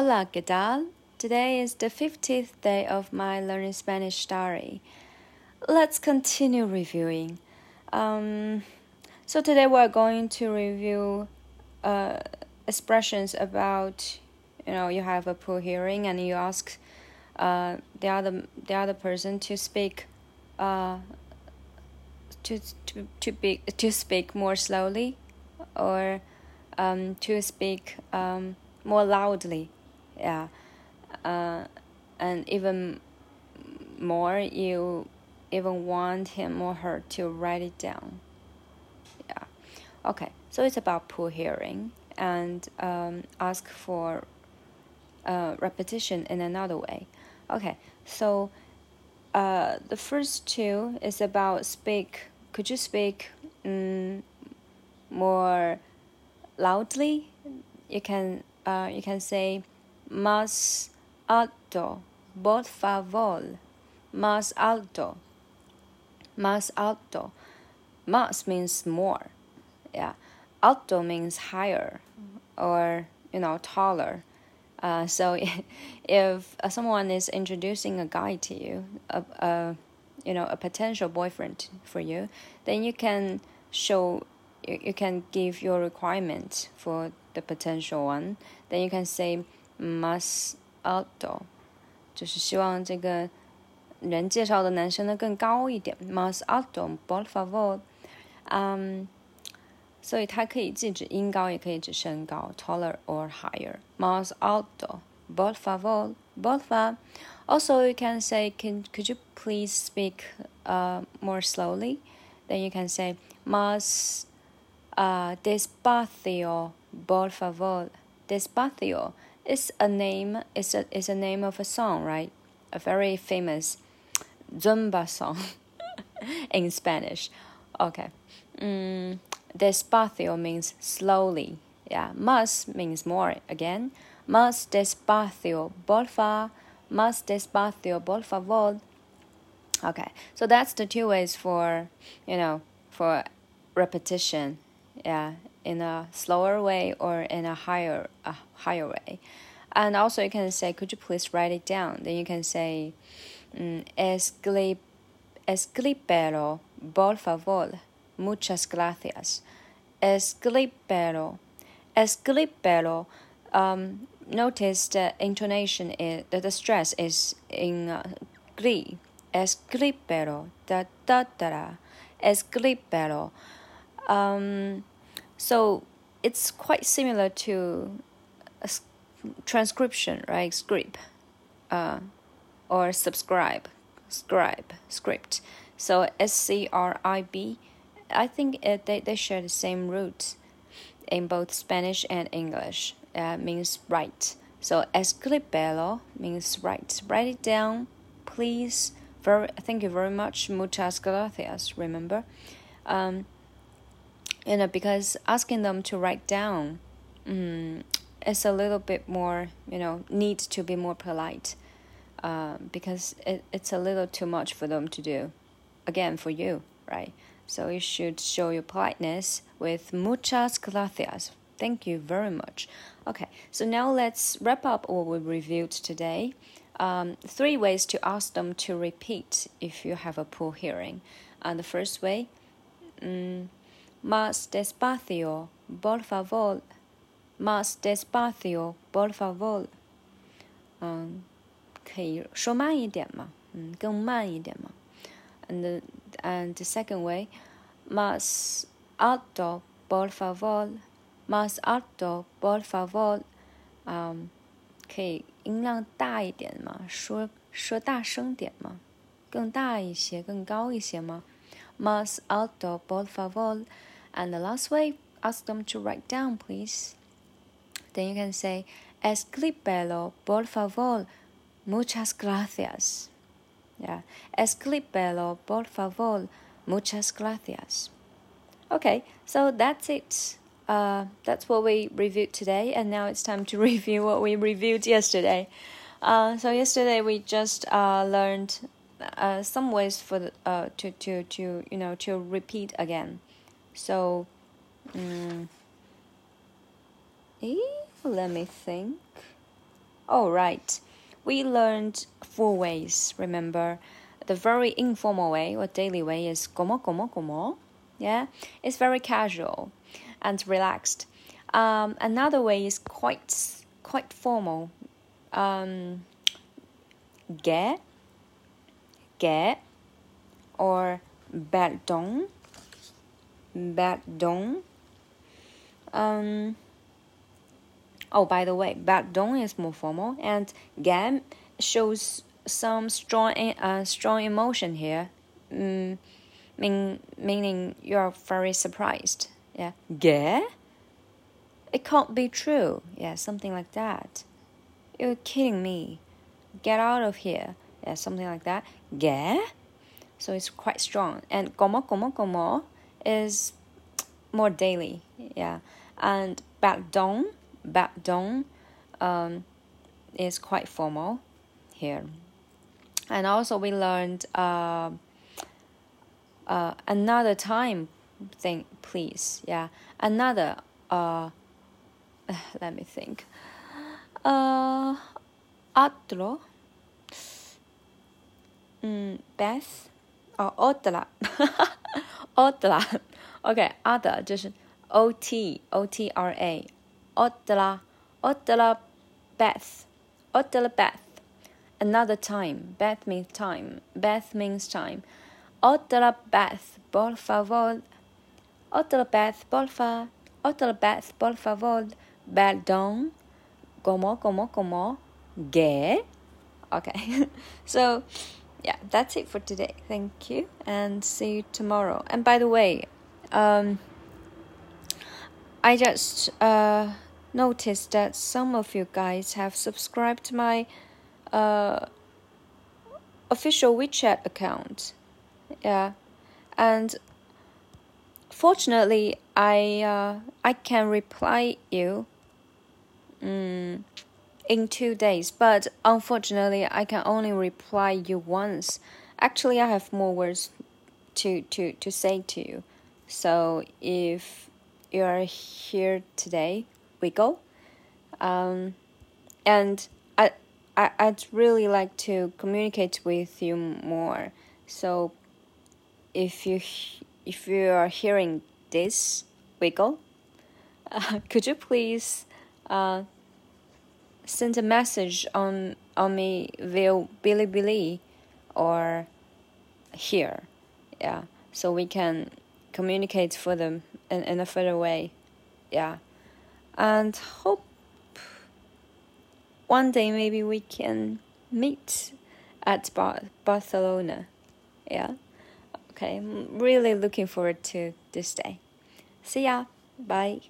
Hola, ¿qué tal? Today is the 50th day of my learning Spanish story. Let's continue reviewing. Um, so today we're going to review uh, expressions about, you know, you have a poor hearing and you ask uh, the other the other person to speak uh, to to to be to speak more slowly or um, to speak um, more loudly yeah. Uh, and even more you even want him or her to write it down. Yeah. Okay so it's about poor hearing and um, ask for uh, repetition in another way. Okay so uh, the first two is about speak could you speak um, more loudly? You can uh, you can say más alto, por favor, más alto, más alto. Más means more, yeah. Alto means higher, or you know taller. Uh, so if someone is introducing a guy to you, a, a you know a potential boyfriend for you, then you can show you, you can give your requirement for the potential one. Then you can say más alto，就是希望这个人介绍的男生呢更高一点。más alto, por favor。嗯，所以它可以既指音高，也可以指身高，taller or higher。más alto, por favor, por favor。Also, you can say, can could you please speak uh more slowly? Then you can say más uh despacio, por favor. Despacio is a name is a is a name of a song, right? A very famous zumba song in Spanish. Okay. Mm, despacio means slowly. Yeah, más means more again. Más despacio, favor. Más despacio, por favor. Okay, so that's the two ways for, you know, for repetition. Yeah, in a slower way or in a higher a higher way. And also you can say, could you please write it down? Then you can say, mm, esclip, por favor, muchas gracias. Escríbelo, esclipero. Um, notice the intonation is that the stress is in uh, gli. Escríbelo, da da da da. Escríbelo. Um, so it's quite similar to a transcription, right? Script, uh, or subscribe, scribe, script. So S C R I B, I think it, they, they share the same roots in both Spanish and English. Uh, means write. So escribelo means write. Write it down, please. Very, thank you very much. Muchas gracias. Remember, um, you know, because asking them to write down um, is a little bit more, you know, need to be more polite uh, because it, it's a little too much for them to do. Again, for you, right? So you should show your politeness with muchas gracias. Thank you very much. Okay, so now let's wrap up what we reviewed today. Um, three ways to ask them to repeat if you have a poor hearing. Uh, the first way, um, Más despacio, por favor. Más despacio, por favor. 嗯，可以说慢一点嘛，嗯，更慢一点嘛。And the, and the second way, más alto, por favor. Más alto, por favor. 嗯，可以音量大一点嘛，说说大声点嘛，更大一些，更高一些吗？Más alto, por favor. And the last way, ask them to write down, please. Then you can say, Escríbelo, por favor. Muchas gracias. Yeah. Escríbelo, por favor. Muchas gracias. Okay, so that's it. Uh, that's what we reviewed today, and now it's time to review what we reviewed yesterday. Uh, so yesterday we just uh, learned uh, some ways for the, uh, to to to you know to repeat again. So, um, let me think. All right. We learned four ways, remember? The very informal way or daily way is como, como, como. Yeah, it's very casual and relaxed. Um, another way is quite quite formal. Um, get, get, or pardon, pardon. Um, oh, by the way, pardon is more formal, and get shows some strong uh, strong emotion here. Mm, mean, meaning you're very surprised. Yeah, get. It can't be true. Yeah, something like that. You're kidding me. Get out of here. Yeah, something like that. Get. So it's quite strong. And como como como is more daily. Yeah, and pardon pardon um, is quite formal here. And also we learned uh, uh, another time thing, please. Yeah, another. Uh, let me think. Uh, otro. Mm, vez. Oh, otra. otra. Okay, other 就是 O T O T R A. Otra. Otra vez. vez. Another time. vez means time. vez means time. Otra vez, por favor. Otra vez, porfa. Otra vez, por favor. Perdón. Como, como, como. ¿Qué? Okay. so, yeah, that's it for today. Thank you and see you tomorrow. And by the way, um, I just uh, noticed that some of you guys have subscribed to my uh, official WeChat account. Yeah, and fortunately, I uh, I can reply you. Mm, in two days, but unfortunately, I can only reply you once. Actually, I have more words to to to say to you. So if you are here today, we go. Um, and I, I I'd really like to communicate with you more. So if you if you are hearing this wiggle, uh, could you please uh, send a message on on me via Bilibili or here, yeah, so we can communicate further in, in a further way, yeah, and hope one day maybe we can meet at Bar- Barcelona, yeah. Okay, I'm really looking forward to this day. See ya. Bye.